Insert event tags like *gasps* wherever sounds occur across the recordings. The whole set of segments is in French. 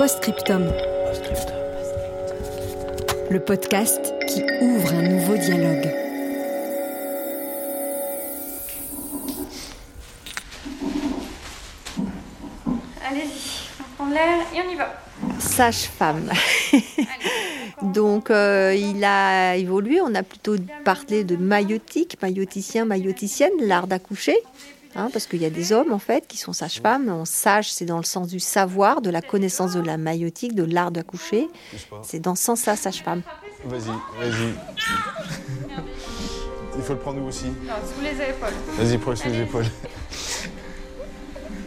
Postscriptum. Le podcast qui ouvre un nouveau dialogue. Allez-y, on prend l'air et on y va. Sage-femme. *laughs* Donc euh, il a évolué, on a plutôt parlé de maïotique, maïoticien, maïoticienne, l'art d'accoucher. Hein, parce qu'il y a des hommes en fait qui sont sages-femmes. Sage, c'est dans le sens du savoir, de la connaissance de la maïotique, de l'art d'accoucher. C'est dans ce sens-là, sage-femme. Vas-y, vas-y. Il faut le prendre où aussi Non, sous les épaules. Vas-y, prends sous les épaules.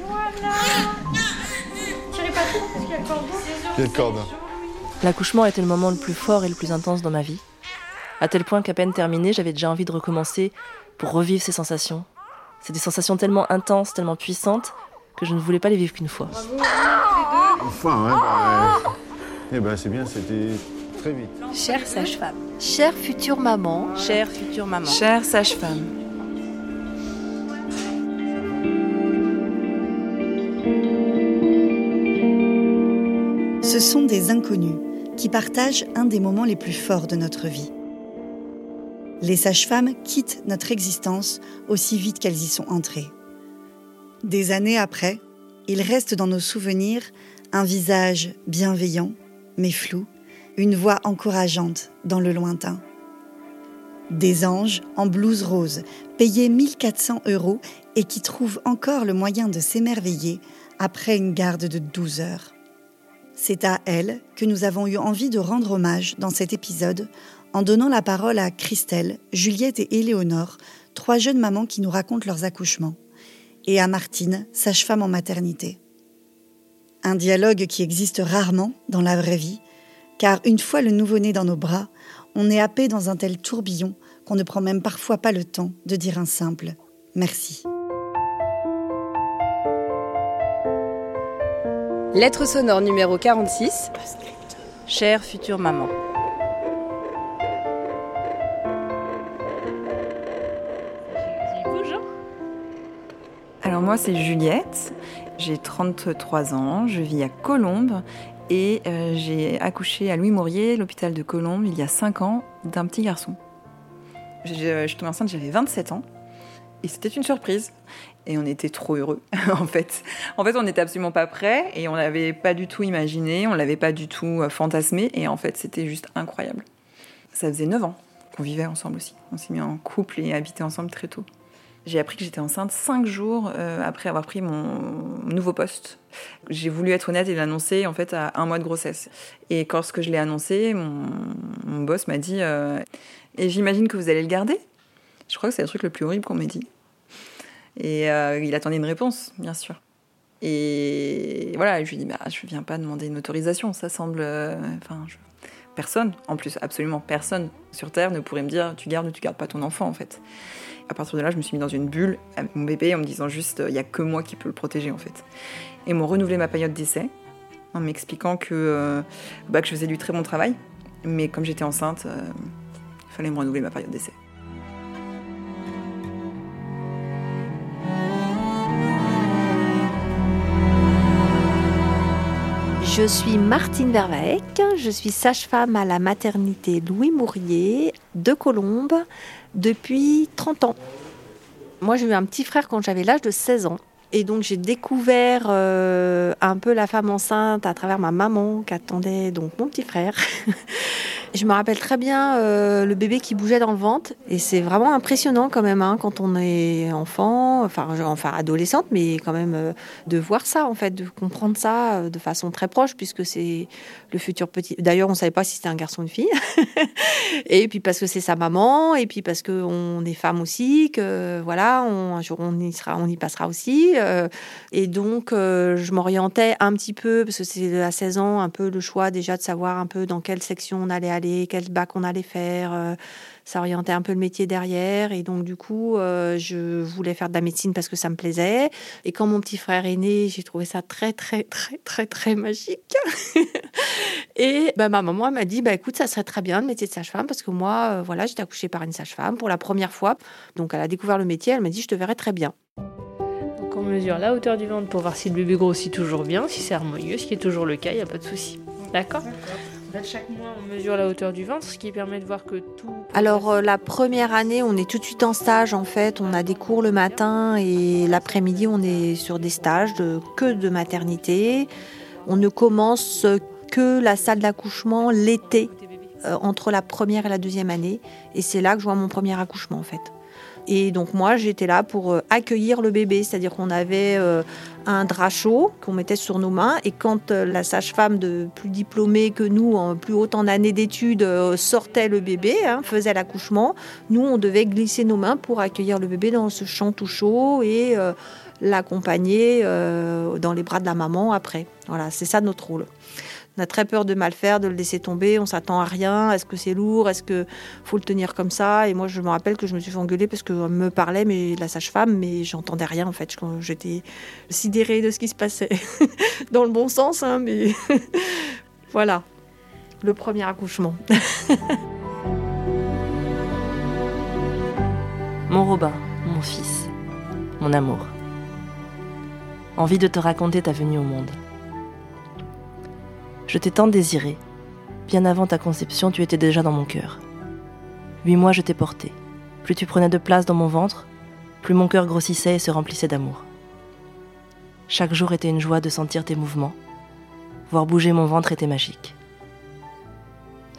Voilà. Pas trop parce qu'il y a le cordon. Il y a le cordon. L'accouchement était le moment le plus fort et le plus intense dans ma vie. À tel point qu'à peine terminé, j'avais déjà envie de recommencer pour revivre ces sensations. C'est des sensations tellement intenses, tellement puissantes, que je ne voulais pas les vivre qu'une fois. Enfin, ouais, bah, Eh ben, c'est bien, c'était très vite. Chère sage-femme. Chère future maman. Chère future maman. Chère sage-femme, Ce sont des inconnus qui partagent un des moments les plus forts de notre vie. Les sages-femmes quittent notre existence aussi vite qu'elles y sont entrées. Des années après, il reste dans nos souvenirs un visage bienveillant, mais flou, une voix encourageante dans le lointain. Des anges en blouse rose, payés 1400 euros et qui trouvent encore le moyen de s'émerveiller après une garde de 12 heures. C'est à elle que nous avons eu envie de rendre hommage dans cet épisode en donnant la parole à Christelle, Juliette et Éléonore, trois jeunes mamans qui nous racontent leurs accouchements, et à Martine, sage-femme en maternité. Un dialogue qui existe rarement dans la vraie vie, car une fois le nouveau-né dans nos bras, on est happé dans un tel tourbillon qu'on ne prend même parfois pas le temps de dire un simple merci. lettre sonore numéro 46. Chère future maman. Moi c'est Juliette, j'ai 33 ans, je vis à Colombes et euh, j'ai accouché à Louis Maurier, l'hôpital de Colombes, il y a 5 ans, d'un petit garçon. Je, je suis tombée enceinte, j'avais 27 ans et c'était une surprise. Et on était trop heureux, *laughs* en fait. En fait, on n'était absolument pas prêts et on l'avait pas du tout imaginé, on l'avait pas du tout euh, fantasmé. Et en fait, c'était juste incroyable. Ça faisait 9 ans qu'on vivait ensemble aussi. On s'est mis en couple et habité ensemble très tôt. J'ai appris que j'étais enceinte 5 jours euh, après avoir pris mon nouveau poste. J'ai voulu être honnête et l'annoncer en fait à un mois de grossesse. Et lorsque je l'ai annoncé, mon, boss m'a dit euh, Et j'imagine que vous allez le garder Je crois que c'est le truc le plus horrible qu'on m'ait dit. Et euh, il attendait une réponse, bien sûr. Et voilà, je lui ai dit, bah, je viens pas demander une autorisation, ça semble... personne, en plus, absolument personne sur Terre ne pourrait me dire, tu gardes ou tu gardes pas ton enfant, en fait. À partir de là, je me suis mis dans une bulle avec mon bébé en me disant juste, il y a que moi qui peux le protéger, en fait. Et m'ont renouvelé ma période d'essai en m'expliquant que, euh, bah, que je faisais du très bon travail, mais comme j'étais enceinte, euh, il fallait me renouveler ma période d'essai. Je suis Martine Vervaec, je suis sage-femme à la maternité Louis Mourier de Colombes depuis 30 ans. Moi, j'ai eu un petit frère quand j'avais l'âge de 16 ans. Et donc, j'ai découvert euh, un peu la femme enceinte à travers ma maman qui attendait donc mon petit frère. *laughs* Je me rappelle très bien euh, le bébé qui bougeait dans le ventre. Et c'est vraiment impressionnant quand même hein, quand on est enfant. enfin, enfin adolescente, mais quand même euh, de voir ça, en fait, de comprendre ça euh, de façon très proche, puisque c'est le futur petit. D'ailleurs, on savait pas si c'était un garçon ou une fille. *laughs* et puis parce que c'est sa maman, et puis parce qu'on est femme aussi, que voilà, jour on y sera, on y passera aussi. et donc, je m'orientais un petit peu, parce que c'est à 16 ans, un peu le choix déjà de savoir un peu dans quelle section on allait aller, quel bac on allait faire ça orientait un peu le métier derrière. Et donc, du coup, euh, je voulais faire de la médecine parce que ça me plaisait. Et quand mon petit frère est né, j'ai trouvé ça très, très, très, très, très magique. *laughs* et bah, ma maman m'a dit, bah, écoute, ça serait très bien le métier de sage-femme parce que moi, euh, voilà, j'étais accouchée par une sage-femme pour la première fois. Donc, elle a découvert le métier. Elle m'a dit, je te verrai très bien. Donc, on mesure la hauteur du ventre pour voir si le bébé grossit toujours bien, si c'est harmonieux, ce qui est toujours le cas, il n'y a pas de souci. D'accord? Chaque mois, on mesure la hauteur du ventre, ce qui permet de voir que tout. Alors, euh, la première année, on est tout de suite en stage. En fait, on a des cours le matin et l'après-midi, on est sur des stages de, que de maternité. On ne commence que la salle d'accouchement l'été, euh, entre la première et la deuxième année. Et c'est là que je vois mon premier accouchement, en fait. Et donc moi, j'étais là pour euh, accueillir le bébé, c'est-à-dire qu'on avait euh, un drap chaud qu'on mettait sur nos mains. Et quand euh, la sage-femme de plus diplômée que nous, en plus haute en années d'études, sortait le bébé, hein, faisait l'accouchement, nous, on devait glisser nos mains pour accueillir le bébé dans ce champ tout chaud et l'accompagner dans les bras de la maman après. Voilà, c'est ça notre rôle. On a très peur de mal faire, de le laisser tomber. On s'attend à rien. Est-ce que c'est lourd? Est-ce que faut le tenir comme ça? Et moi, je me rappelle que je me suis fait engueuler parce qu'on me parlait, mais la sage-femme, mais j'entendais rien en fait. J'étais sidérée de ce qui se passait, *laughs* dans le bon sens, hein, mais *laughs* voilà, le premier accouchement. *laughs* mon Robin, mon fils, mon amour. Envie de te raconter ta venue au monde. Je t'ai tant désiré. Bien avant ta conception, tu étais déjà dans mon cœur. Huit mois, je t'ai porté. Plus tu prenais de place dans mon ventre, plus mon cœur grossissait et se remplissait d'amour. Chaque jour était une joie de sentir tes mouvements. Voir bouger mon ventre était magique.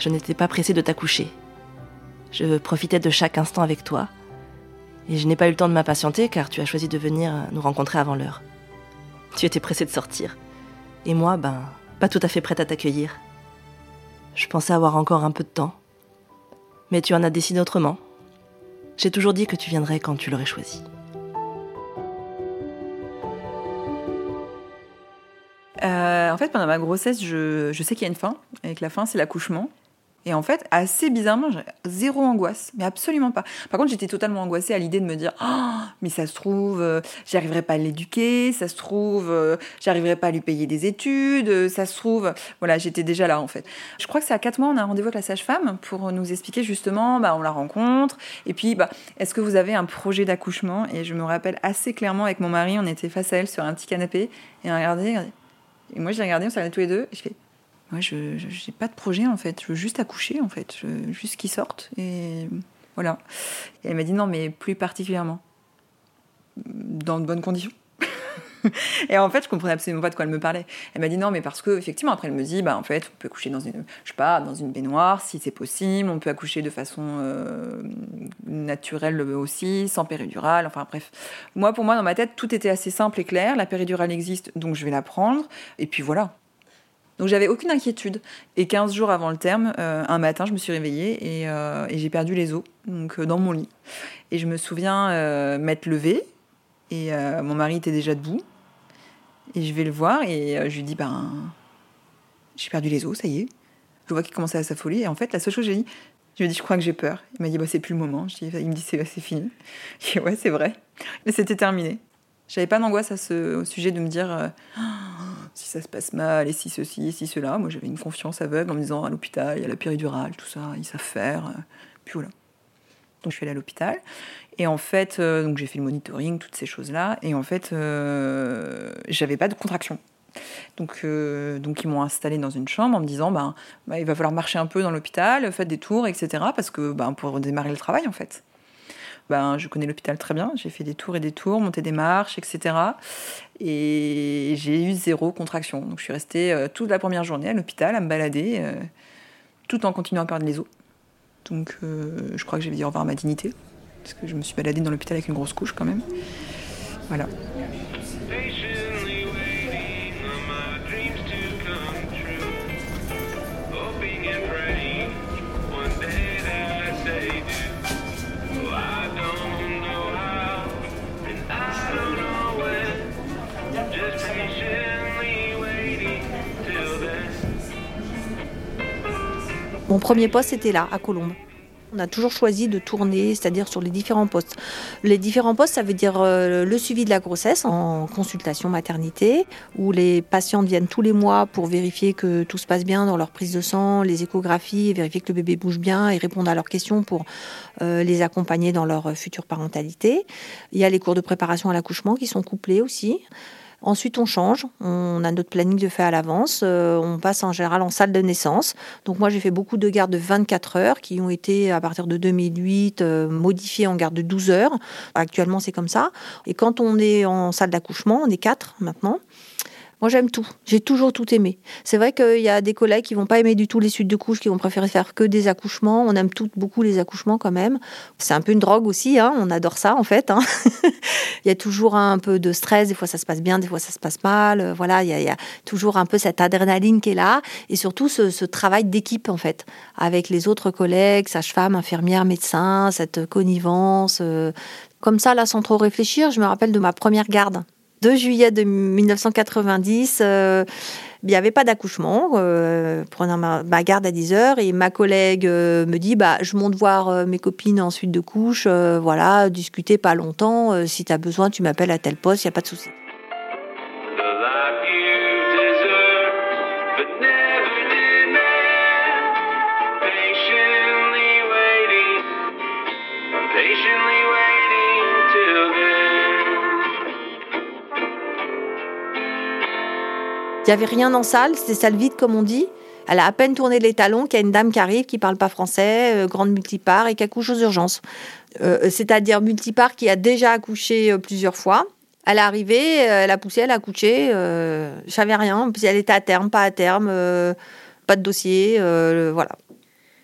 Je n'étais pas pressée de t'accoucher. Je profitais de chaque instant avec toi. Et je n'ai pas eu le temps de m'impatienter car tu as choisi de venir nous rencontrer avant l'heure. Tu étais pressée de sortir. Et moi, ben, pas tout à fait prête à t'accueillir. Je pensais avoir encore un peu de temps. Mais tu en as décidé autrement. J'ai toujours dit que tu viendrais quand tu l'aurais choisi. Euh, en fait, pendant ma grossesse, je, je sais qu'il y a une fin, et que la fin, c'est l'accouchement. Et en fait, assez bizarrement, j'ai zéro angoisse, mais absolument pas. Par contre, j'étais totalement angoissée à l'idée de me dire oh, mais ça se trouve, euh, j'arriverai pas à l'éduquer, ça se trouve, euh, j'arriverai pas à lui payer des études, euh, ça se trouve. Voilà, j'étais déjà là en fait. Je crois que c'est à 4 mois, on a un rendez-vous avec la sage-femme pour nous expliquer justement, bah, on la rencontre, et puis, bah, est-ce que vous avez un projet d'accouchement? Et je me rappelle assez clairement avec mon mari, on était face à elle sur un petit canapé, et on regardait, et moi je l'ai regardé, on s'est regardé tous les deux, et je fais moi, je n'ai pas de projet en fait. Je veux juste accoucher en fait. Juste qu'ils sortent et voilà. Et elle m'a dit non, mais plus particulièrement. Dans de bonnes conditions. *laughs* et en fait, je comprenais absolument pas de quoi elle me parlait. Elle m'a dit non, mais parce que effectivement, après, elle me dit bah en fait, on peut accoucher dans une, je sais pas, dans une baignoire si c'est possible. On peut accoucher de façon euh, naturelle aussi, sans péridurale. Enfin bref, moi pour moi dans ma tête, tout était assez simple et clair. La péridurale existe, donc je vais la prendre. Et puis voilà. Donc j'avais aucune inquiétude. Et 15 jours avant le terme, euh, un matin, je me suis réveillée et, euh, j'ai perdu les os donc, euh, dans mon lit. Et je me souviens m'être levée et mon mari était déjà debout. Et je vais le voir et je lui dis ben, J'ai perdu les os, ça y est. Je vois qu'il commençait à s'affoler. Et en fait, la seule chose que j'ai dit, je lui ai dit Je crois que j'ai peur. Il m'a dit bah, C'est plus le moment. Je dis, il me dit C'est fini. *laughs* Je dis Ouais, c'est vrai. Mais c'était terminé. J'avais pas d'angoisse au sujet de me dire *gasps* si ça se passe mal, et si ceci, et si cela. Moi, j'avais une confiance aveugle en me disant à l'hôpital, il y a la péridurale, tout ça, ils savent faire. Puis voilà. Donc, je suis allée à l'hôpital. Et en fait, euh, donc j'ai fait le monitoring, toutes ces choses-là. Et en fait, euh, j'avais pas de contraction. Donc, euh, donc ils m'ont installé dans une chambre en me disant ben, bah, il va falloir marcher un peu dans l'hôpital, faites des tours, etc. Parce que ben, pour démarrer le travail, en fait ben, je connais l'hôpital très bien. J'ai fait des tours et des tours, monté des marches, etc. Et j'ai eu zéro contraction. Donc je suis restée euh, toute la première journée à l'hôpital à me balader, euh, tout en continuant à perdre les os. Donc euh, je crois que j'ai dit au revoir à ma dignité, parce que je me suis baladée dans l'hôpital avec une grosse couche quand même. Voilà. Mon premier poste, c'était là, à Colombes. On a toujours choisi de tourner, c'est-à-dire sur les différents postes. Les différents postes, ça veut dire euh, le suivi de la grossesse en consultation maternité, où les patientes viennent tous les mois pour vérifier que tout se passe bien dans leur prise de sang, les échographies, vérifier que le bébé bouge bien et répondre à leurs questions pour euh, les accompagner dans leur future parentalité. Il y a les cours de préparation à l'accouchement qui sont couplés aussi. Ensuite, on change. On a notre planning de fait à l'avance. Euh, on passe en général en salle de naissance. Donc moi, j'ai fait beaucoup de gardes de 24 heures qui ont été, à partir de 2008, euh, modifiées en garde de 12 heures. Actuellement, c'est comme ça. Et quand on est en salle d'accouchement, on est quatre maintenant. Moi, j'aime tout. J'ai toujours tout aimé. C'est vrai qu'il y a des collègues qui vont pas aimer du tout les suites de couches, qui vont préférer faire que des accouchements. On aime toutes beaucoup les accouchements quand même. C'est un peu une drogue aussi. Hein. On adore ça en fait. Hein. *laughs* il y a toujours un peu de stress. Des fois, ça se passe bien, des fois, ça se passe mal. Voilà, il y, a, toujours un peu cette adrénaline qui est là, et surtout ce, travail d'équipe en fait, avec les autres collègues, sages-femmes, infirmières, médecins, cette connivence. Euh, comme ça, là, sans trop réfléchir, je me rappelle de ma première garde 2 juillet de 1990, euh, il n'y avait pas d'accouchement, euh, prenant ma, garde à 10 heures, et ma collègue euh, me dit bah, Je monte voir mes copines en suite de couche, voilà, discuter pas longtemps, si tu as besoin, tu m'appelles à tel poste, il n'y a pas de souci. Il n'y avait rien en salle, c'était salle vide comme on dit. Elle a à peine tourné les talons qu'il y a une dame qui arrive, qui parle pas français, euh, grande multipart et qui accouche aux urgences. Euh, c'est-à-dire multipart qui a déjà accouché euh, plusieurs fois. Elle est arrivée, elle a poussé, elle a accouché. je savais rien, si elle était à terme, pas à terme, pas de dossier, voilà.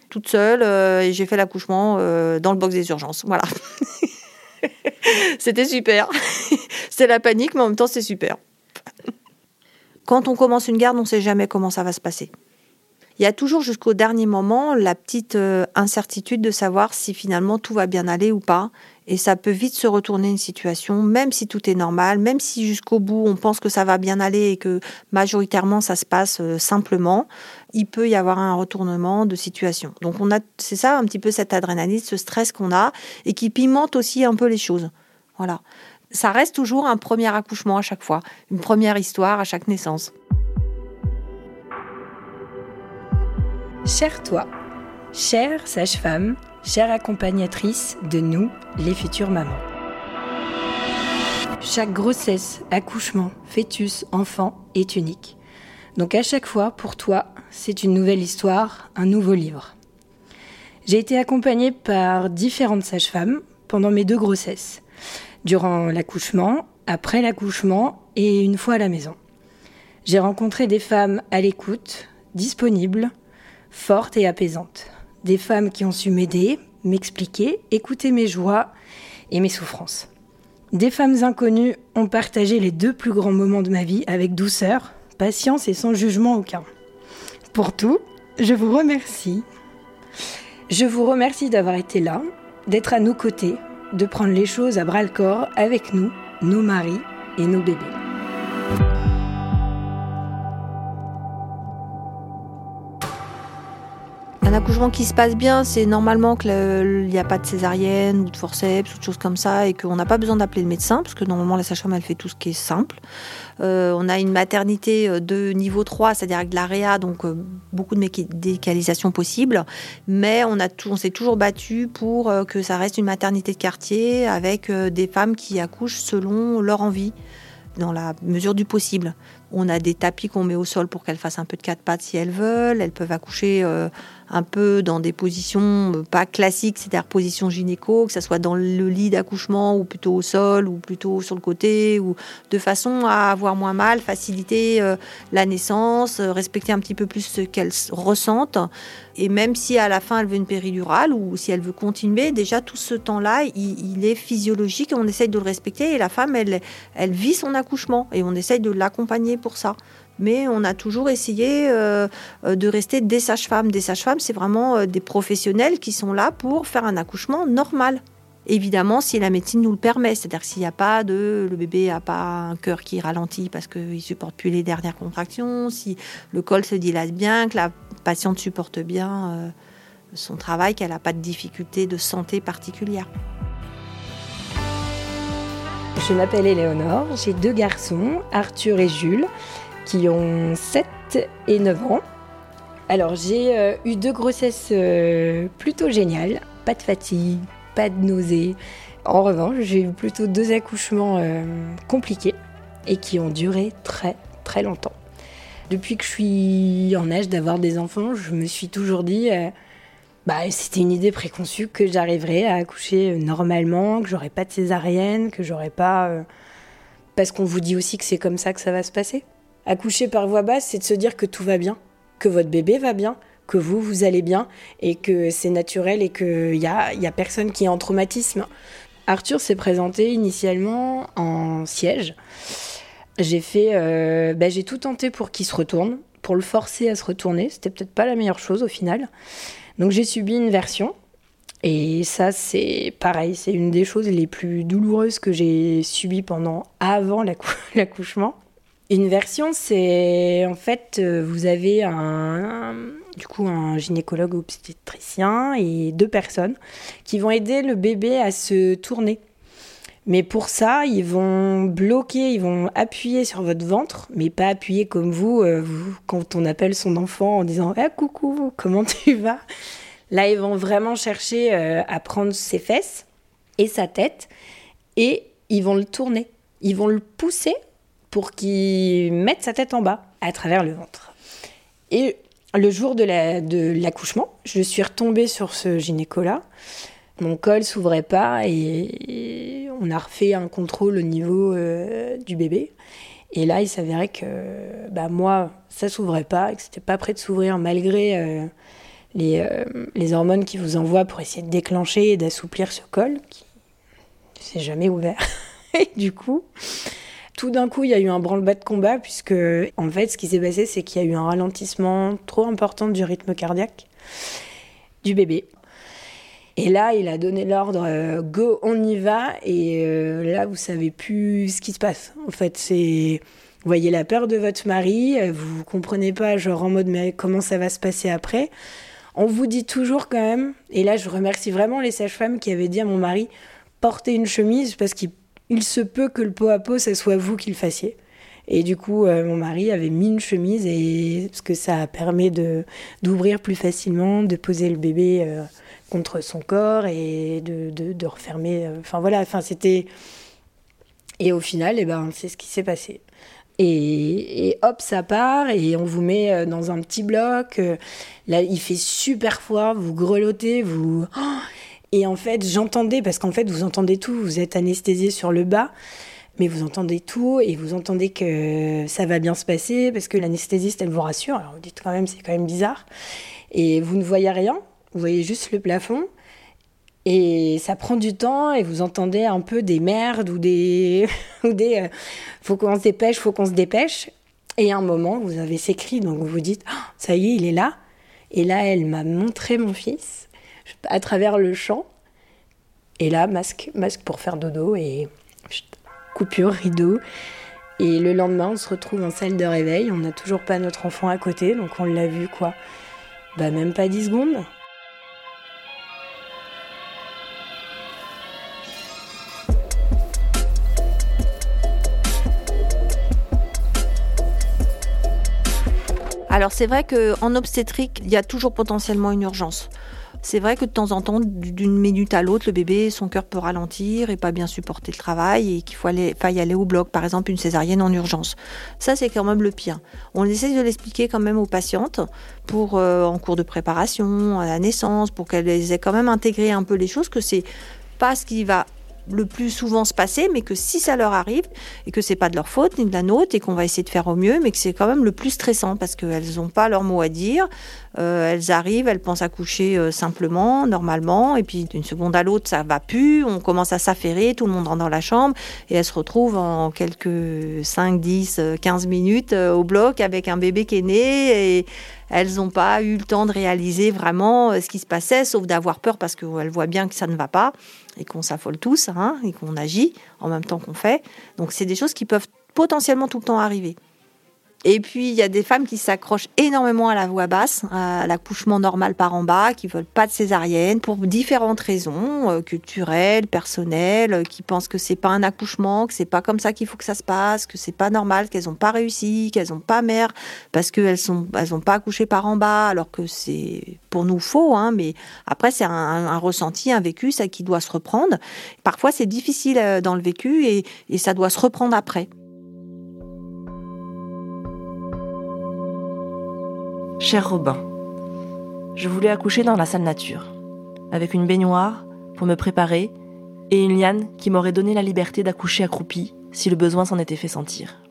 Toute seule, j'ai fait l'accouchement dans le box des urgences. Voilà. *laughs* C'était super. *laughs* C'était la panique, mais en même temps, c'est super. Quand on commence une garde, on ne sait jamais comment ça va se passer. Il y a toujours jusqu'au dernier moment la petite euh, incertitude de savoir si finalement tout va bien aller ou pas. Et ça peut vite se retourner une situation, même si tout est normal, même si jusqu'au bout on pense que ça va bien aller et que majoritairement ça se passe euh, simplement, il peut y avoir un retournement de situation. Donc on a, c'est ça un petit peu cette adrénaline, ce stress qu'on a et qui pimente aussi un peu les choses. Voilà ça reste toujours un premier accouchement à chaque fois, une première histoire à chaque naissance. Cher toi, chère sage-femme, chère accompagnatrice de nous, les futures mamans. Chaque grossesse, accouchement, fœtus, enfant est unique. Donc à chaque fois, pour toi, c'est une nouvelle histoire, un nouveau livre. J'ai été accompagnée par différentes sages-femmes pendant mes deux grossesses durant l'accouchement, après l'accouchement et une fois à la maison. J'ai rencontré des femmes à l'écoute, disponibles, fortes et apaisantes. Des femmes qui ont su m'aider, m'expliquer, écouter mes joies et mes souffrances. Des femmes inconnues ont partagé les deux plus grands moments de ma vie avec douceur, patience et sans jugement aucun. Pour tout, je vous remercie. Je vous remercie d'avoir été là, d'être à nos côtés, de prendre les choses à bras le corps avec nous, nos maris et nos bébés. Un accouchement qui se passe bien, c'est normalement qu'il n'y a pas de césarienne ou de forceps ou de choses comme ça et qu'on n'a pas besoin d'appeler le médecin parce que normalement la sage-femme elle fait tout ce qui est simple. Euh, on a une maternité euh, de niveau 3, c'est-à-dire avec de l'AREA, donc euh, beaucoup de médicalisation possible, mais on, s'est toujours battu pour que ça reste une maternité de quartier avec des femmes qui accouchent selon leur envie dans la mesure du possible. On a des tapis qu'on met au sol pour qu'elles fassent un peu de quatre pattes si elles veulent. Elles peuvent accoucher un peu dans des positions euh, pas classiques, c'est-à-dire position gynéco, que ce soit dans le lit d'accouchement ou plutôt au sol ou plutôt sur le côté, ou de façon à avoir moins mal, faciliter euh, la naissance, respecter un petit peu plus ce qu'elle ressente. Et même si à la fin elle veut une péridurale ou si elle veut continuer, déjà tout ce temps-là, il, est physiologique et on essaye de le respecter. Et la femme, elle, elle vit son accouchement et on essaye de l'accompagner pour ça mais on a toujours essayé euh, euh, de rester des sages-femmes. Des sages-femmes, c'est vraiment euh, des professionnels qui sont là pour faire un accouchement normal. Évidemment, si la médecine nous le permet, c'est-à-dire s'il n'y a pas de, le bébé n'a pas un cœur qui ralentit parce qu'il supporte plus les dernières contractions, si le col se dilate bien, que la patiente supporte bien son travail, qu'elle n'a pas de difficultés de santé particulière. Je m'appelle Éléonore, j'ai deux garçons, Arthur et Jules qui ont 7 et 9 ans. Alors j'ai euh, eu deux grossesses euh, plutôt géniales, pas de fatigue, pas de nausées. En revanche, j'ai eu plutôt deux accouchements euh, compliqués et qui ont duré très très longtemps. Depuis que je suis en âge d'avoir des enfants, je me suis toujours dit, bah, c'était une idée préconçue que j'arriverais à accoucher normalement, que j'aurais pas de césarienne, que j'aurais pas... parce qu'on vous dit aussi que c'est comme ça que ça va se passer. Accoucher par voix basse, c'est de se dire que tout va bien, que votre bébé va bien, que vous, vous allez bien, et que c'est naturel et qu'il n'y a, a personne qui est en traumatisme. Arthur s'est présenté initialement en siège. J'ai fait, euh, bah, j'ai tout tenté pour qu'il se retourne, pour le forcer à se retourner. C'était peut-être pas la meilleure chose au final. Donc j'ai subi une version. Et ça, c'est pareil, c'est une des choses les plus douloureuses que j'ai subies pendant avant *laughs* l'accouchement. Une version, c'est en fait, euh, vous avez un, du coup un gynécologue obstétricien et deux personnes qui vont aider le bébé à se tourner. Mais pour ça, ils vont bloquer, ils vont appuyer sur votre ventre, mais pas appuyer comme vous, euh, quand on appelle son enfant en disant ah, coucou, comment tu vas? Là, ils vont vraiment chercher euh, à prendre ses fesses et sa tête et ils vont le tourner. Ils vont le pousser pour qu'il mette sa tête en bas, à travers le ventre. Et le jour de l'accouchement, je suis retombée sur ce gynéco-là. Mon col s'ouvrait pas et, on a refait un contrôle au niveau euh, du bébé. Et là, il s'avérait que bah, moi, ça s'ouvrait pas, et que c'était pas prêt de s'ouvrir malgré euh, les, euh, les, hormones qui vous envoient pour essayer de déclencher et d'assouplir ce col qui ne s'est jamais ouvert. *laughs* et du coup, tout d'un coup, il y a eu un branle-bas de combat, puisque, en fait, ce qui s'est passé, c'est qu'il y a eu un ralentissement trop important du rythme cardiaque du bébé. Et là, il a donné l'ordre euh, go, on y va. Et euh, là, vous savez plus ce qui se passe. En fait, c'est vous voyez la peur de votre mari, euh, vous comprenez pas, genre en mode mais comment ça va se passer après? On vous dit toujours quand même, et là je remercie vraiment les sages-femmes qui avaient dit à mon mari portez une chemise parce qu'il il se peut que le pot à pot, ce soit vous qui le fassiez. Et du coup, euh, mon mari avait mis une chemise et parce que ça permet de d'ouvrir plus facilement, de poser le bébé euh, contre son corps et de, de, refermer. Euh, enfin voilà, enfin c'était. Et au final, eh ben, c'est ce qui s'est passé. Et, et, hop, ça part et on vous met dans un petit bloc. Là, il fait super froid, vous grelottez, vous. Oh et en fait, j'entendais, parce qu'en fait, vous entendez tout, vous êtes anesthésié sur le bas, mais vous entendez tout et vous entendez que ça va bien se passer, parce que l'anesthésiste, elle vous rassure. Alors vous dites quand même, c'est quand même bizarre. Et vous ne voyez rien, vous voyez juste le plafond. Et ça prend du temps et vous entendez un peu des merdes ou des. *laughs* ou des euh, faut qu'on se dépêche, faut qu'on se dépêche. Et à un moment, vous avez ces cris, donc vous vous dites, oh, ça y est, il est là. Et là, elle m'a montré mon fils à travers le champ. Et là, masque, masque pour faire dodo et coupure, rideau. Et le lendemain, on se retrouve en salle de réveil. On n'a toujours pas notre enfant à côté, donc on l'a vu quoi Bah, même pas 10 secondes. Alors c'est vrai qu'en obstétrique, il y a toujours potentiellement une urgence. C'est vrai que de temps en temps, d'une minute à l'autre, le bébé, son cœur peut ralentir et pas bien supporter le travail et qu'il faut aller, y aller au bloc, par exemple une césarienne en urgence. Ça, c'est quand même le pire. On essaie de l'expliquer quand même aux patientes pour euh, en cours de préparation, à la naissance, pour qu'elles aient quand même intégré un peu les choses, que c'est pas ce qui va le plus souvent se passer, mais que si ça leur arrive et que c'est pas de leur faute ni de la nôtre et qu'on va essayer de faire au mieux, mais que c'est quand même le plus stressant parce qu'elles n'ont pas leur mot à dire. Euh, elles arrivent, elles pensent à coucher euh, simplement, normalement, et puis d'une seconde à l'autre, ça va plus. On commence à s'affairer, tout le monde rentre dans la chambre et elles se retrouvent en quelques 5, 10, 15 minutes euh, au bloc avec un bébé qui est né et elles n'ont pas eu le temps de réaliser vraiment ce qui se passait, sauf d'avoir peur parce qu'elles voient bien que ça ne va pas et qu'on s'affole tous hein, et qu'on agit en même temps qu'on fait. Donc c'est des choses qui peuvent potentiellement tout le temps arriver. Et puis, il y a des femmes qui s'accrochent énormément à la voix basse, à l'accouchement normal par en bas, qui veulent pas de césarienne pour différentes raisons, euh, culturelles, personnelles, euh, qui pensent que c'est pas un accouchement, que c'est pas comme ça qu'il faut que ça se passe, que c'est pas normal, qu'elles n'ont pas réussi, qu'elles n'ont pas mère parce qu'elles sont, elles ont pas accouché par en bas, alors que c'est pour nous faux, hein, mais après, c'est un, ressenti, un vécu, ça qui doit se reprendre. Parfois, c'est difficile euh, dans le vécu et ça doit se reprendre après. Cher Robin, je voulais accoucher dans la salle nature, avec une baignoire pour me préparer et une liane qui m'aurait donné la liberté d'accoucher accroupie si le besoin s'en était fait sentir.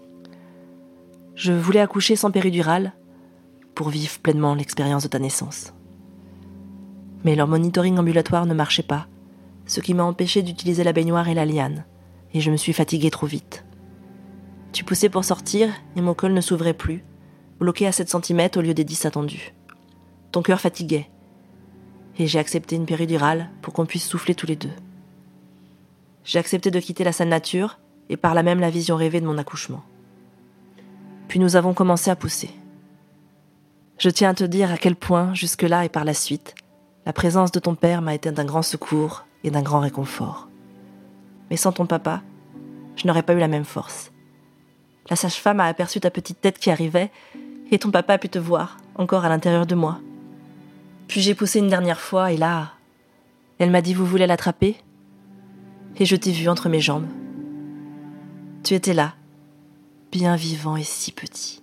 Je voulais accoucher sans péridurale pour vivre pleinement l'expérience de ta naissance. Mais leur monitoring ambulatoire ne marchait pas, ce qui m'a empêché d'utiliser la baignoire et la liane, et je me suis fatiguée trop vite. Tu poussais pour sortir et mon col ne s'ouvrait plus, bloqué à 7 cm au lieu des 10 attendus. Ton cœur fatiguait. Et j'ai accepté une péridurale pour qu'on puisse souffler tous les deux. J'ai accepté de quitter la salle nature et par là même la vision rêvée de mon accouchement. Puis nous avons commencé à pousser. Je tiens à te dire à quel point, jusque-là et par la suite, la présence de ton père m'a été d'un grand secours et d'un grand réconfort. Mais sans ton papa, je n'aurais pas eu la même force. La sage-femme a aperçu ta petite tête qui arrivait et ton papa a pu te voir, encore à l'intérieur de moi. Puis j'ai poussé une dernière fois, et là, elle m'a dit Vous voulez l'attraper? Et je t'ai vu entre mes jambes. Tu étais là, bien vivant et si petit.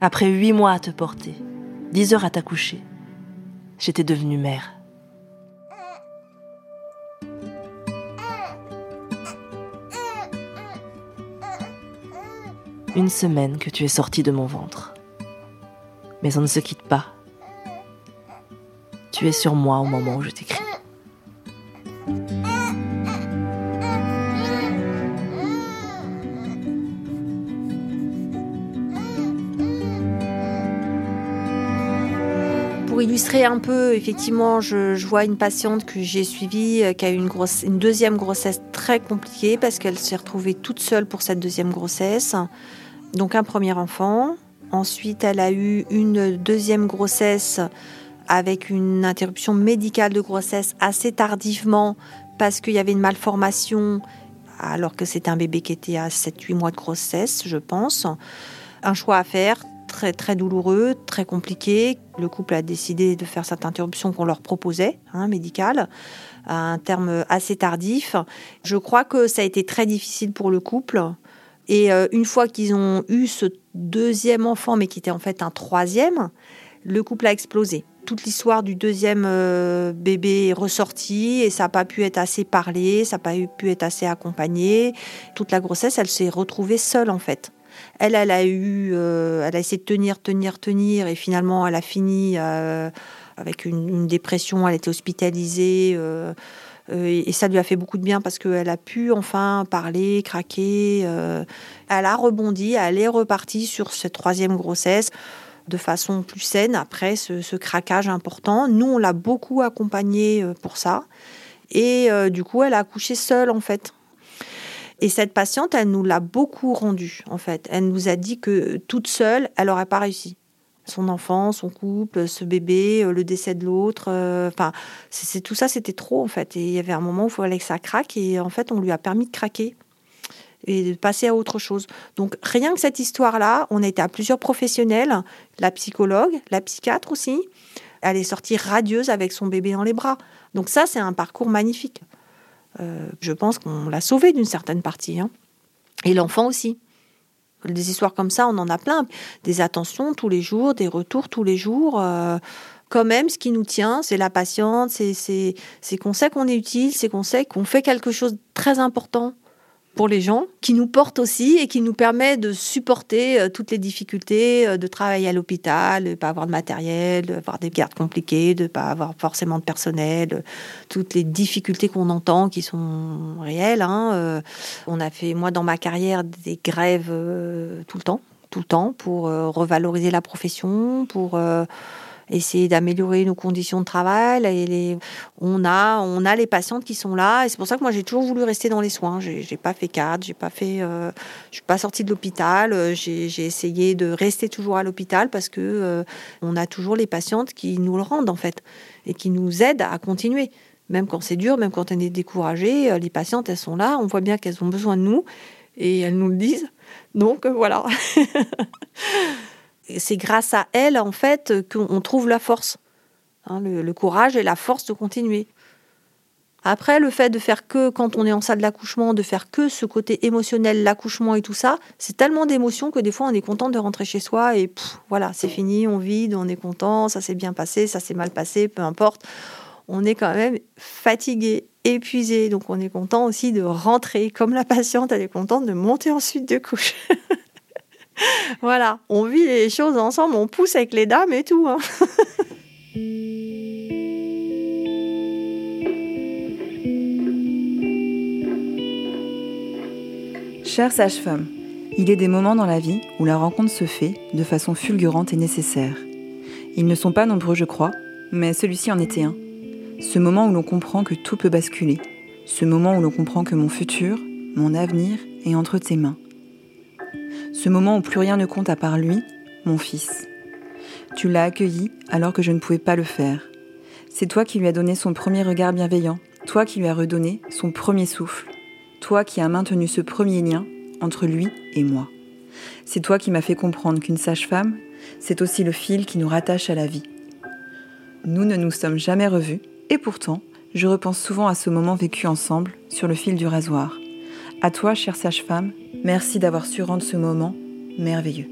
Après huit mois à te porter, dix heures à t'accoucher, j'étais devenue mère. Une semaine que tu es sortie de mon ventre mais on ne se quitte pas. Tu es sur moi au moment où je t'écris. Pour illustrer un peu, effectivement, je, vois une patiente que j'ai suivie euh, qui a eu une, deuxième grossesse très compliquée parce qu'elle s'est retrouvée toute seule pour cette deuxième grossesse. Donc un premier enfant, Ensuite, elle a eu une deuxième grossesse avec une interruption médicale de grossesse assez tardivement parce qu'il y avait une malformation alors que c'était un bébé qui était à 7-8 mois de grossesse, je pense. Un choix à faire, très très douloureux, très compliqué. Le couple a décidé de faire cette interruption qu'on leur proposait, hein, médicale, à un terme assez tardif. Je crois que ça a été très difficile pour le couple. Et euh, une fois qu'ils ont eu ce deuxième enfant, mais qui était en fait un troisième, le couple a explosé. Toute l'histoire du deuxième euh, bébé est ressortie et ça n'a pas pu être assez parlé, ça n'a pas pu être assez accompagné. Toute la grossesse, elle s'est retrouvée seule en fait. Elle, elle a eu, euh, elle a essayé de tenir, tenir, tenir et finalement elle a fini avec une, dépression. Elle était hospitalisée. Euh, et ça lui a fait beaucoup de bien parce qu'elle a pu enfin parler, craquer. Euh, elle a rebondi, elle est repartie sur cette troisième grossesse de façon plus saine après ce, craquage important. Nous, on l'a beaucoup accompagnée euh, pour ça. Et du coup, elle a accouché seule en fait. Et cette patiente, elle nous l'a beaucoup rendue en fait. Elle nous a dit que toute seule, elle n'aurait pas réussi son enfant, son couple, ce bébé, euh, le décès de l'autre. Euh, enfin, c'est tout ça, c'était trop en fait. Et il y avait un moment où il fallait que ça craque et en fait, on lui a permis de craquer et de passer à autre chose. Donc rien que cette histoire-là, on a été à plusieurs professionnels, la psychologue, la psychiatre aussi, Elle est sortie radieuse avec son bébé dans les bras. Donc ça, c'est un parcours magnifique. Euh, je pense qu'on l'a sauvée d'une certaine partie. Hein. Et l'enfant aussi. Des histoires comme ça, on en a plein. Des attentions tous les jours, des retours tous les jours. Euh, quand même, ce qui nous tient, c'est la patience, c'est qu'on sait qu'on est utile, c'est qu'on sait qu'on fait quelque chose de très important pour les gens, qui nous porte aussi et qui nous permet de supporter euh, toutes les difficultés, euh, de travailler à l'hôpital, de ne pas avoir de matériel, d'avoir des gardes compliquées, de ne pas avoir forcément de personnel, euh, toutes les difficultés qu'on entend qui sont réelles. Hein. On a fait, moi, dans ma carrière, des grèves tout le temps, tout le temps, pour revaloriser la profession, pour essayer d'améliorer nos conditions de travail. Et on, a, on a les patientes qui sont là. Et c'est pour ça que moi, j'ai toujours voulu rester dans les soins. J'ai, j'ai pas fait cadre, j'ai pas euh, suis pas sortie de l'hôpital. Euh, j'ai, j'ai essayé de rester toujours à l'hôpital parce que euh, on a toujours les patientes qui nous le rendent, en fait, et qui nous aident à continuer. Même quand c'est dur, même quand on est découragé, les patientes, elles sont là. On voit bien qu'elles ont besoin de nous et elles nous le disent. Donc voilà. *laughs* c'est grâce à elle, en fait, qu'on trouve la force, hein, le, courage et la force de continuer. Après, le fait de faire que, quand on est en salle d'accouchement, de faire que ce côté émotionnel, l'accouchement et tout ça, c'est tellement d'émotions que des fois, on est content de rentrer chez soi et voilà, c'est fini, on vide, on est content, ça s'est bien passé, ça s'est mal passé, peu importe. On est quand même fatigué, épuisé, donc on est content aussi de rentrer. Comme la patiente, elle est contente de monter ensuite de couche. *laughs* *laughs* voilà, on vit les choses ensemble, on pousse avec les dames et tout. Hein. *laughs* Chère sage-femme, il est des moments dans la vie où la rencontre se fait de façon fulgurante et nécessaire. Ils ne sont pas nombreux, je crois, mais celui-ci en était un. Ce moment où l'on comprend que tout peut basculer. Ce moment où l'on comprend que mon futur, mon avenir est entre tes mains ce moment où plus rien ne compte à part lui, mon fils. Tu l'as accueilli alors que je ne pouvais pas le faire. C'est toi qui lui as donné son premier regard bienveillant, toi qui lui as redonné son premier souffle, toi qui as maintenu ce premier lien entre lui et moi. C'est toi qui m'as fait comprendre qu'une sage-femme, c'est aussi le fil qui nous rattache à la vie. Nous ne nous sommes jamais revus, et pourtant, je repense souvent à ce moment vécu ensemble sur le fil du rasoir. À toi, chère sage-femme, merci d'avoir su rendre ce moment merveilleux.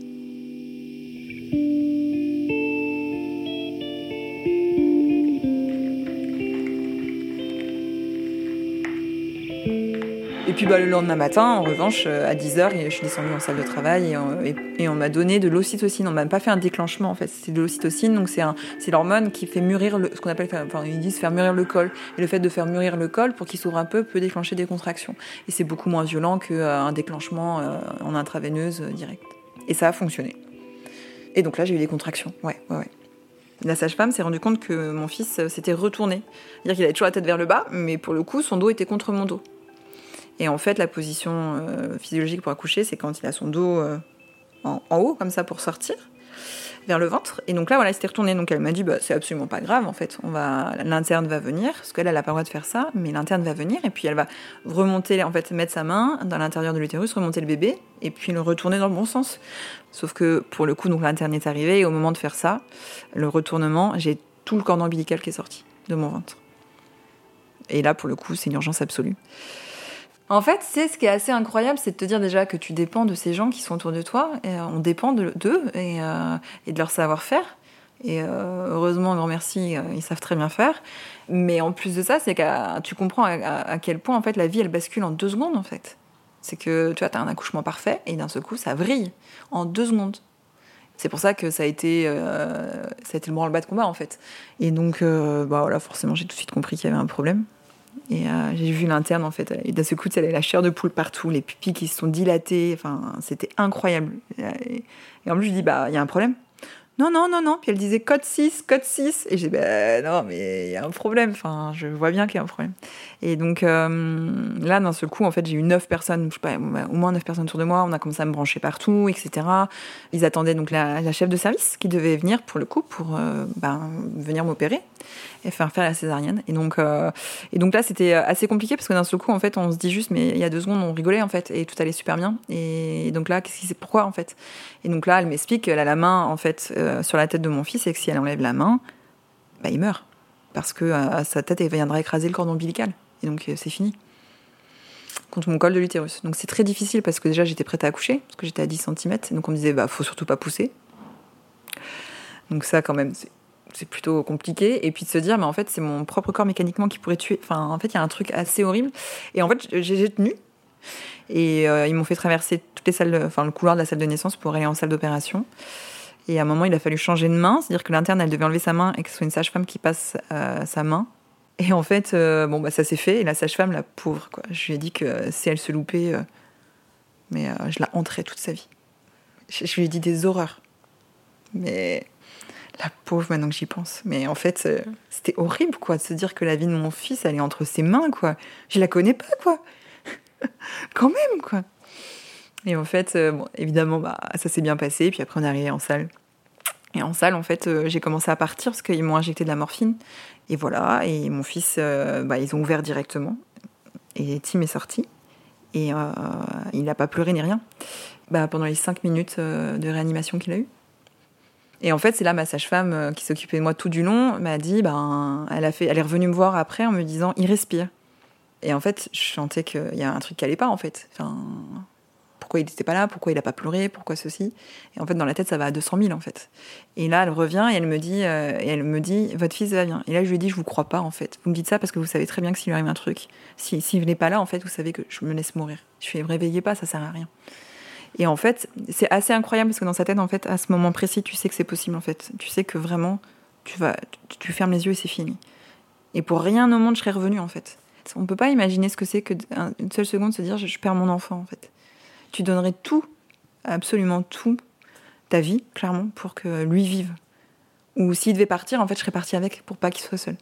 Puis bah, le lendemain matin, en revanche, euh, à 10h, je suis descendue en salle de travail et, on, m'a donné de l'ocytocine. On m'a pas fait un déclenchement en fait, c'est de l'ocytocine, donc c'est l'hormone qui fait mûrir le, ce qu'on appelle, ils disent faire mûrir le col. Et le fait de faire mûrir le col pour qu'il s'ouvre un peu peut déclencher des contractions. Et c'est beaucoup moins violent qu'un euh, déclenchement euh, en intraveineuse directe. Et ça a fonctionné. Et donc là, j'ai eu des contractions. Ouais, ouais, ouais. La sage-femme s'est rendu compte que mon fils s'était retourné. C'est-à-dire qu'il avait toujours la tête vers le bas, mais pour le coup, son dos était contre mon dos. Et en fait, la position euh, physiologique pour accoucher, c'est quand il a son dos euh, en, haut, comme ça, pour sortir vers le ventre. Et donc là, voilà, il s'était retourné. Donc elle m'a dit, bah, c'est absolument pas grave, en fait. Va, l'interne va venir, parce qu'elle, elle n'a pas le droit de faire ça, mais l'interne va venir, et puis elle va remonter, en fait, mettre sa main dans l'intérieur de l'utérus, remonter le bébé, et puis le retourner dans le bon sens. Sauf que pour le coup, donc l'interne est arrivé, et au moment de faire ça, le retournement, j'ai tout le cordon ombilical qui est sorti de mon ventre. Et là, pour le coup, c'est une urgence absolue. En fait, c'est ce qui est assez incroyable, c'est de te dire déjà que tu dépends de ces gens qui sont autour de toi, et euh, on dépend d'eux et, euh, et, de leur savoir-faire. Et euh, heureusement, grand merci, ils savent très bien faire. Mais en plus de ça, c'est que tu comprends à, quel point en fait la vie elle bascule en deux secondes en fait. C'est que tu as un accouchement parfait et d'un seul coup ça vrille en deux secondes. C'est pour ça que ça a été, ça a été le branle-bas de combat en fait. Et donc, bah voilà, forcément, j'ai tout de suite compris qu'il y avait un problème. Et euh, j'ai vu l'interne, en fait. Et d'un seul coup, elle avait la chair de poule partout, les pupilles qui se sont dilatées. Enfin, c'était incroyable. Et, en plus, je dis, bah, il y a un problème non, non, non, non. Puis elle disait code 6, code 6. Et j'ai dit, ben non, mais il y a un problème. Enfin, je vois bien qu'il y a un problème. Et donc euh, là, d'un seul coup, en fait, j'ai eu 9 personnes, je sais pas, au moins 9 personnes autour de moi. On a commencé à me brancher partout, etc. Ils attendaient donc la, chef de service qui devait venir pour le coup, pour euh, ben, venir m'opérer et faire faire la césarienne. Et donc, euh, et donc là, c'était assez compliqué parce que d'un seul coup, en fait, on se dit juste, mais il y a deux secondes, on rigolait en fait, et tout allait super bien. Et donc là, qu'est-ce qui c'est pourquoi en fait? Et donc là, elle m'explique qu'elle a la main en fait euh, sur la tête de mon fils et que si elle enlève la main, bah, il meurt. Parce que euh, sa tête elle viendra écraser le cordon ombilical. Et donc euh, c'est fini. Contre mon col de l'utérus. Donc c'est très difficile parce que déjà j'étais prête à accoucher, parce que j'étais à 10 cm. Donc on me disait, bah faut surtout pas pousser. Donc ça quand même, c'est- c'est plutôt compliqué. Et puis de se dire, mais en fait c'est mon propre corps mécaniquement qui pourrait tuer. Enfin en fait il y a un truc assez horrible. Et en fait j'ai tenu. Et euh, ils m'ont fait traverser toutes les salles, enfin le couloir de la salle de naissance pour aller en salle d'opération. Et à un moment, il a fallu changer de main, c'est-à-dire que l'interne, elle devait enlever sa main et que ce soit une sage-femme qui passe euh, sa main. Et en fait, euh, bon, bah, ça s'est fait. Et la sage-femme, la pauvre, quoi, je lui ai dit que si elle se loupait, mais je la hanterais toute sa vie. Je, je lui ai dit des horreurs. Mais la pauvre, maintenant que j'y pense. Mais en fait, euh, c'était horrible, quoi, de se dire que la vie de mon fils, elle est entre ses mains, quoi. Je la connais pas, quoi. *laughs* Quand même, quoi. Et en fait, euh, évidemment, bah, ça s'est bien passé. Puis après, on est arrivé en salle. Et en salle, en fait, euh, j'ai commencé à partir parce qu'ils m'ont injecté de la morphine. Et voilà, et mon fils, bah, ils ont ouvert directement. Et Tim est sorti. Et il n'a pas pleuré ni rien. Bah, pendant les cinq minutes de réanimation qu'il a eu. Et en fait, c'est là ma sage-femme euh, qui s'occupait de moi tout du long m'a dit, ben, elle, a fait, elle est revenue me voir après en me disant, il respire. Et en fait, je sentais qu'il y a un truc qui allait pas, en fait. Enfin, pourquoi il n'était pas là, pourquoi il n'a pas pleuré, pourquoi ceci? Et en fait, dans la tête, ça va à 200 000 en fait. Et là, elle revient et elle me dit, euh, elle me dit, votre fils va bien. Et là, je lui dis, je vous crois pas en fait. Vous me dites ça parce que vous savez très bien que s'il lui arrive un truc, si s'il venait pas là, en fait, vous savez que je me laisse mourir. Je fais, réveillez pas, ça sert à rien. Et en fait, c'est assez incroyable parce que dans sa tête, en fait, à ce moment précis, tu sais que c'est possible en fait. Tu sais que vraiment, tu vas, tu, fermes les yeux et c'est fini. Et pour rien au monde, je serais revenue en fait. On peut pas imaginer ce que c'est que un- une seule seconde se dire, je, je perds mon enfant en fait tu donnerais tout, absolument tout, ta vie, clairement, pour que lui vive. Ou s'il devait partir, en fait, je serais partie avec pour pas qu'il soit seul.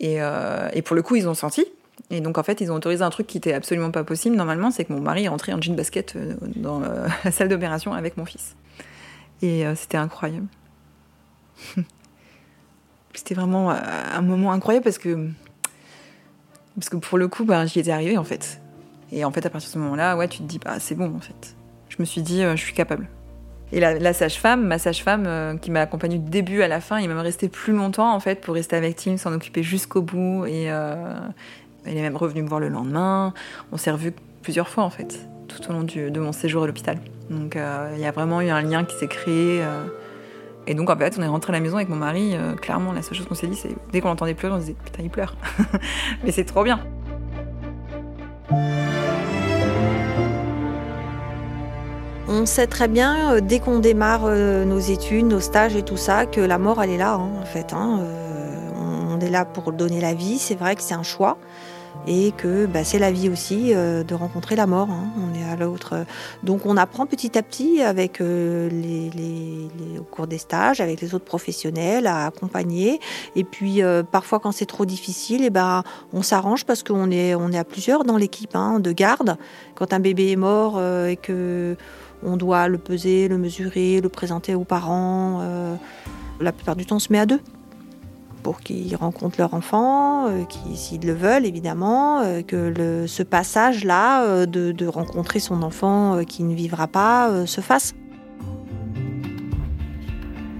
Et, euh, et pour le coup, ils ont senti. Et donc, en fait, ils ont autorisé un truc qui était absolument pas possible. Normalement, c'est que mon mari est entré en jean basket euh, dans euh, *laughs* la salle d'opération avec mon fils. Et euh, c'était incroyable. *laughs* c'était vraiment un moment incroyable parce que, parce que pour le coup, ben, j'y étais arrivée, en fait. Et en fait, à partir de ce moment-là, ouais, tu te dis, bah, c'est bon, en fait. Je me suis dit, je suis capable. Et la, la sage-femme, ma sage-femme, qui m'a accompagnée du début à la fin, il m'a même resté plus longtemps, en fait, pour rester avec Tim, s'en occuper jusqu'au bout. Et elle est même revenue me voir le lendemain. On s'est revus plusieurs fois, en fait, tout au long de mon séjour à l'hôpital. Donc, euh, il y a vraiment eu un lien qui s'est créé. euh, et donc, en fait, on est rentré à la maison avec mon mari. euh, clairement, la seule chose qu'on s'est dit, c'est dès qu'on l'entendait pleurer, on se disait, putain, il pleure. *laughs* Mais c'est trop bien. On sait très bien, dès qu'on démarre nos études, nos stages et tout ça, que la mort, elle est là, hein, en fait. hein. On est là pour donner la vie. C'est vrai que c'est un choix. Et que bah, c'est la vie aussi euh, de rencontrer la mort. hein. On est à l'autre. Donc on apprend petit à petit avec euh, les, au cours des stages, avec les autres professionnels à accompagner. Et puis euh, parfois quand c'est trop difficile, et ben on s'arrange parce qu'on est on est à plusieurs dans l'équipe hein, de garde. Quand un bébé est mort euh, et que on doit le peser, le mesurer, le présenter aux parents. euh, la plupart du temps, on se met à deux pour qu'ils rencontrent leur enfant, euh, s'ils le veulent évidemment, euh, que ce passage-là euh, de, rencontrer son enfant qui ne vivra pas se fasse.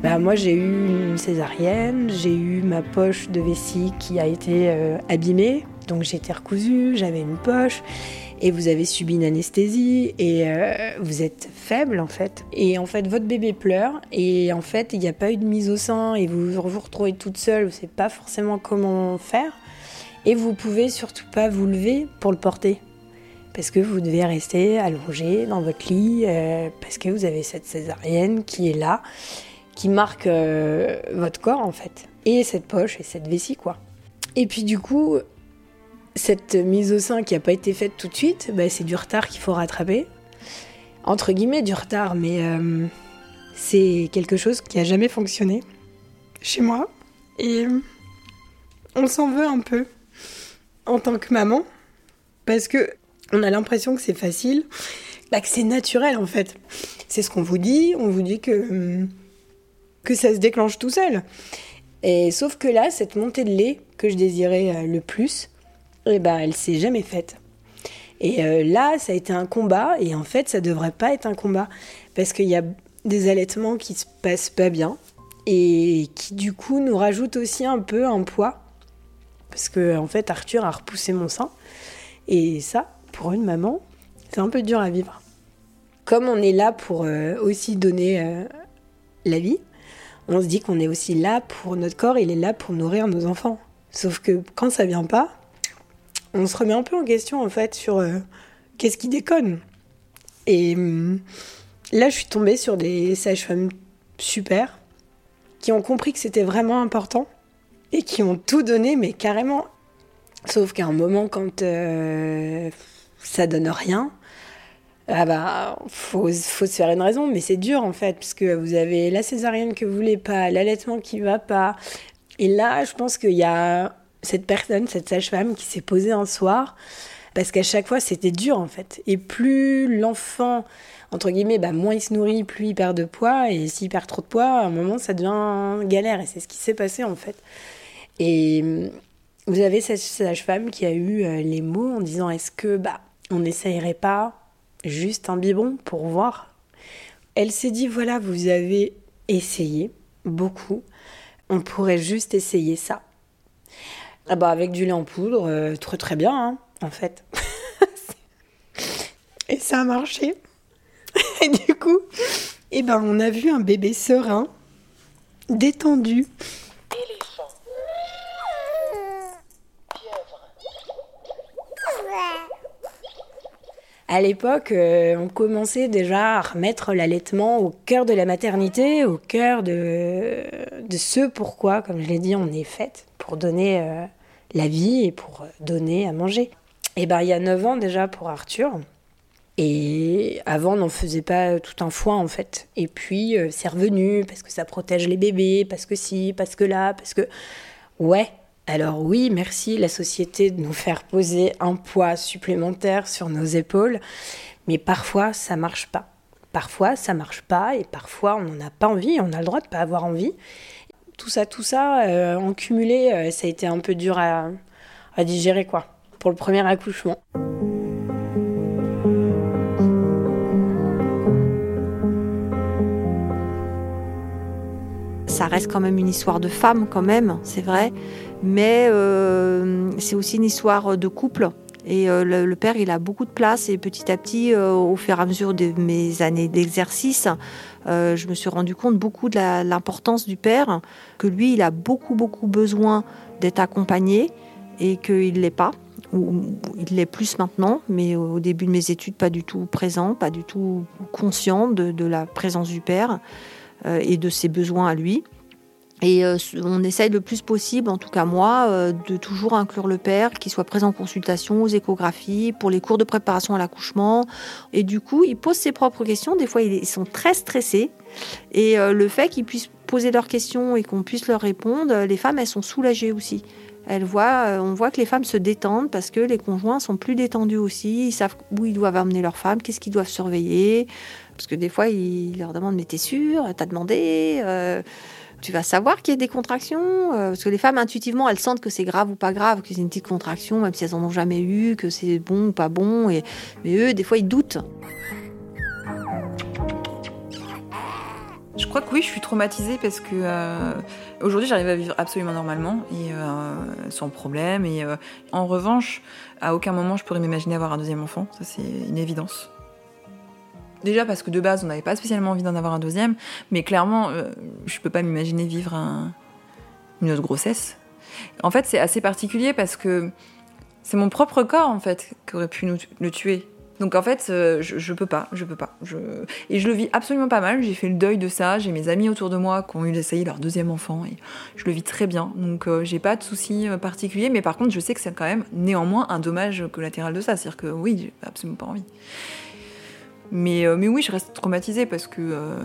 Bah, moi, j'ai eu une césarienne, j'ai eu ma poche de vessie qui a été abîmée, donc j'ai été recousue, j'avais une poche, et vous avez subi une anesthésie, et euh, vous êtes faible en fait. Et en fait, votre bébé pleure, et en fait, il n'y a pas eu de mise au sein, et vous vous retrouvez toute seule, vous ne savez pas forcément comment faire, et vous pouvez surtout pas vous lever pour le porter. Parce que vous devez rester allongé dans votre lit, euh, parce que vous avez cette césarienne qui est là, qui marque euh, votre corps en fait. Et cette poche et cette vessie quoi. Et puis du coup, cette mise au sein qui n'a pas été faite tout de suite, bah, c'est du retard qu'il faut rattraper. Entre guillemets du retard, mais euh, c'est quelque chose qui a jamais fonctionné chez moi. Et euh, on s'en veut un peu en tant que maman, parce que on a l'impression que c'est facile, bah, que c'est naturel en fait. C'est ce qu'on vous dit, on vous dit que... hum, que ça se déclenche tout seul. Et sauf que là, cette montée de lait que je désirais euh, le plus, eh ben, elle s'est jamais faite. Et euh, là, ça a été un combat, et en fait, ça devrait pas être un combat, parce qu'il y a des allaitements qui se passent pas bien. et qui du coup nous rajoute aussi un peu un poids parce que en fait Arthur a repoussé mon sein et ça pour une maman c'est un peu dur à vivre. Comme on est là pour euh, aussi donner euh, la vie, on se dit qu'on est aussi là pour notre corps, il est là pour nourrir nos enfants. Sauf que quand ça vient pas, on se remet un peu en question en fait sur euh, qu'est-ce qui déconne. Et hum, là, je suis tombée sur des sages-femmes super qui ont compris que c'était vraiment important et qui ont tout donné, mais carrément. Sauf qu'à un moment, quand euh, ça donne rien, ah bah, faut, faut se faire une raison, mais c'est dur en fait, puisque vous avez la césarienne que vous voulez pas, l'allaitement qui va pas. Et là, je pense qu'il y a cette personne, cette sage-femme qui s'est posée un soir, parce qu'à chaque fois, c'était dur en fait. Et plus l'enfant, entre guillemets, bah, moins il se nourrit, plus il perd de poids, et s'il perd trop de poids, à un moment, ça devient galère, et c'est ce qui s'est passé en fait. Et hum, vous avez cette sage-femme qui a eu euh, les mots en disant est-ce que bah on n'essayerait pas juste un biberon pour voir? Elle s'est dit voilà, vous avez essayé beaucoup, on pourrait juste essayer ça. Ah bah avec du lait en poudre, euh, très très bien hein, en fait. *laughs* Et ça a marché. Et du coup, eh ben on a vu un bébé serein, détendu. À l'époque, euh, on commençait déjà à remettre l'allaitement au cœur de la maternité, au cœur de, de ce pourquoi, comme je l'ai dit, on est faite, pour donner euh, la vie et pour donner à manger. Et ben, il y a 9 ans déjà pour Arthur. Et avant, on n'en faisait pas tout un foin en fait. Et puis, euh, c'est revenu parce que ça protège les bébés, parce que si, parce que là, parce que. Ouais, alors oui, merci la société de nous faire poser un poids supplémentaire sur nos épaules, mais parfois ça marche pas. Parfois ça marche pas et parfois on n'en a pas envie, on a le droit de pas avoir envie. Tout ça, tout ça, euh, en cumulé, euh, ça a été un peu dur à, à digérer quoi, pour le premier accouchement. Ça reste quand même une histoire de femme, quand même, c'est vrai, mais euh, c'est aussi une histoire de couple. Et euh, le, père, il a beaucoup de place et petit à petit, euh, au fur et à mesure de mes années d'exercice, je me suis rendu compte beaucoup de l'importance du père, que lui, il a beaucoup, beaucoup besoin d'être accompagné et qu'il ne l'est pas. Ou, il l'est plus maintenant, mais au début de mes études, pas du tout présent, pas du tout conscient de, de la présence du père et de ses besoins à lui. Et euh, on essaye le plus possible, en tout cas moi, euh, de toujours inclure le père, qu'il soit présent en consultation, aux échographies, pour les cours de préparation à l'accouchement. Et du coup, ils posent ses propres questions. Des fois, ils sont très stressés. Et euh, le fait qu'ils puissent poser leurs questions et qu'on puisse leur répondre, les femmes, elles sont soulagées aussi. Elles voient, on voit que les femmes se détendent parce que les conjoints sont plus détendus aussi. Ils savent où ils doivent amener leurs femmes, qu'est-ce qu'ils doivent surveiller. Parce que des fois, ils leur demandent Mais t'es sûre? T'as demandé tu vas savoir qu'il y a des contractions. Euh, parce que les femmes, intuitivement, elles sentent que c'est grave ou pas grave, que c'est une petite contraction, même si elles en ont jamais eu, que c'est bon ou pas bon. Et... Mais eux, des fois, ils doutent. Je crois que oui, je suis traumatisée parce que euh, aujourd'hui j'arrive à vivre absolument normalement et euh, sans problème. Et en revanche, à aucun moment je pourrais m'imaginer avoir un deuxième enfant. Ça c'est une évidence. Déjà parce que de base, on n'avait pas spécialement envie d'en avoir un deuxième, mais clairement, je euh, je peux pas m'imaginer vivre une autre grossesse. En fait, c'est assez particulier parce que c'est mon propre corps en fait qui aurait pu nous, le tuer. Donc en fait, euh, je, je, peux pas, je peux pas. Et je le vis absolument pas mal. J'ai fait le deuil de ça. J'ai mes amis autour de moi qui ont eu d'essayer leur deuxième enfant et je le vis très bien. Donc euh, j'ai pas de soucis particuliers. Mais par contre, je sais que c'est quand même néanmoins un dommage collatéral de ça. C'est-à-dire que oui, j'ai absolument pas envie. Mais, euh, mais oui, je reste traumatisée parce que, euh,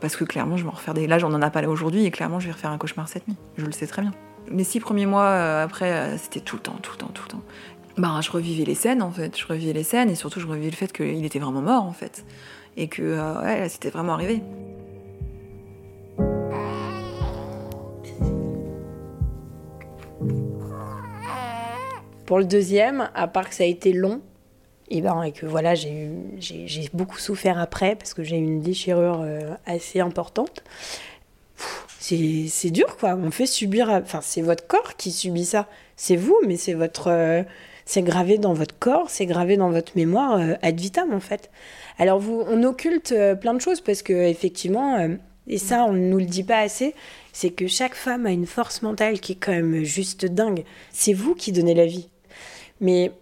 parce que clairement, je vais en refaire des. Là, j'en en ai parlé aujourd'hui et clairement, je vais refaire un cauchemar cette nuit. Je le sais très bien. Les six premiers mois euh, après, c'était tout le temps, tout le temps, tout le temps. Bah, je revivais les scènes en fait. Je revivais les scènes et surtout, je revivais le fait qu'il était vraiment mort en fait. Et que, ouais, c'était vraiment arrivé. Pour le deuxième, à part que ça a été long, et, ben, et que voilà, j'ai beaucoup souffert après parce que j'ai eu une déchirure euh, assez importante. c'est dur, quoi. On fait subir. Enfin, c'est votre corps qui subit ça. C'est vous, mais c'est votre. euh, c'est gravé dans votre corps, c'est gravé dans votre mémoire euh, ad vitam, en fait. Alors, vous, on occulte euh, plein de choses parce que, effectivement, et ça, on ne nous le dit pas assez, c'est que chaque femme a une force mentale qui est quand même juste dingue. C'est vous qui donnez la vie. Mais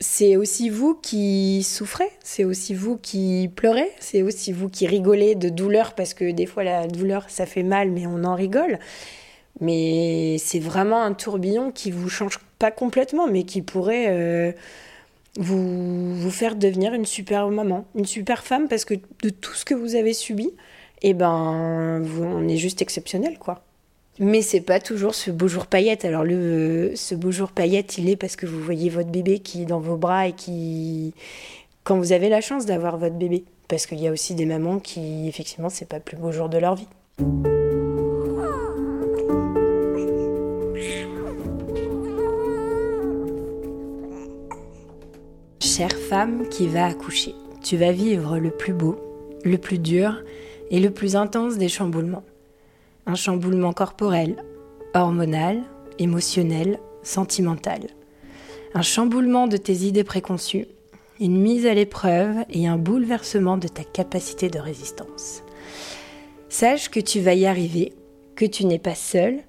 c'est aussi vous qui souffrez, c'est aussi vous qui pleurez, c'est aussi vous qui rigolez de douleur parce que des fois la douleur ça fait mal mais on en rigole. Mais c'est vraiment un tourbillon qui vous change pas complètement mais qui pourrait euh, vous, vous faire devenir une super maman, une super femme parce que de tout ce que vous avez subi, eh ben vous- on est juste exceptionnel quoi. Mais c'est pas toujours ce beau jour paillette. Alors le, ce beau jour paillette, il est parce que vous voyez votre bébé qui est dans vos bras et qui, quand vous avez la chance d'avoir votre bébé, parce qu'il y a aussi des mamans qui, effectivement, c'est pas le plus beau jour de leur vie. Chère femme qui va accoucher, tu vas vivre le plus beau, le plus dur et le plus intense des chamboulements un chamboulement corporel, hormonal, émotionnel, sentimental. Un chamboulement de tes idées préconçues, une mise à l'épreuve et un bouleversement de ta capacité de résistance. Sache que tu vas y arriver, que tu n'es pas seul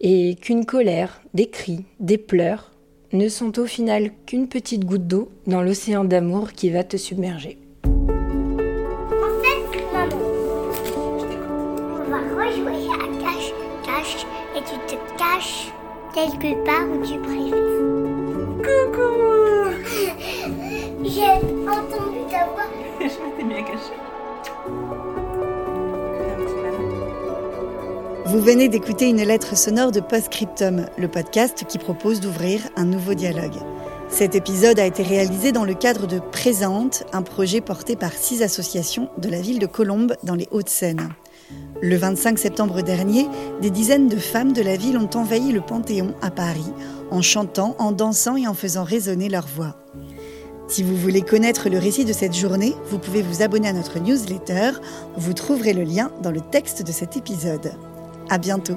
et qu'une colère, des cris, des pleurs ne sont au final qu'une petite goutte d'eau dans l'océan d'amour qui va te submerger. Caches quelque part où tu préfères. Coucou J'ai entendu ta voix. *laughs* Je m'étais bien cachée. Vous venez d'écouter une lettre sonore de Postscriptum, le podcast qui propose d'ouvrir un nouveau dialogue. Cet épisode a été réalisé dans le cadre de Présente, un projet porté par six associations de la ville de Colombes dans les Hauts-de-Seine. Le 25 septembre dernier, des dizaines de femmes de la ville ont envahi le Panthéon à Paris en chantant, en dansant et en faisant résonner leur voix. Si vous voulez connaître le récit de cette journée, vous pouvez vous abonner à notre newsletter. Vous trouverez le lien dans le texte de cet épisode. À bientôt.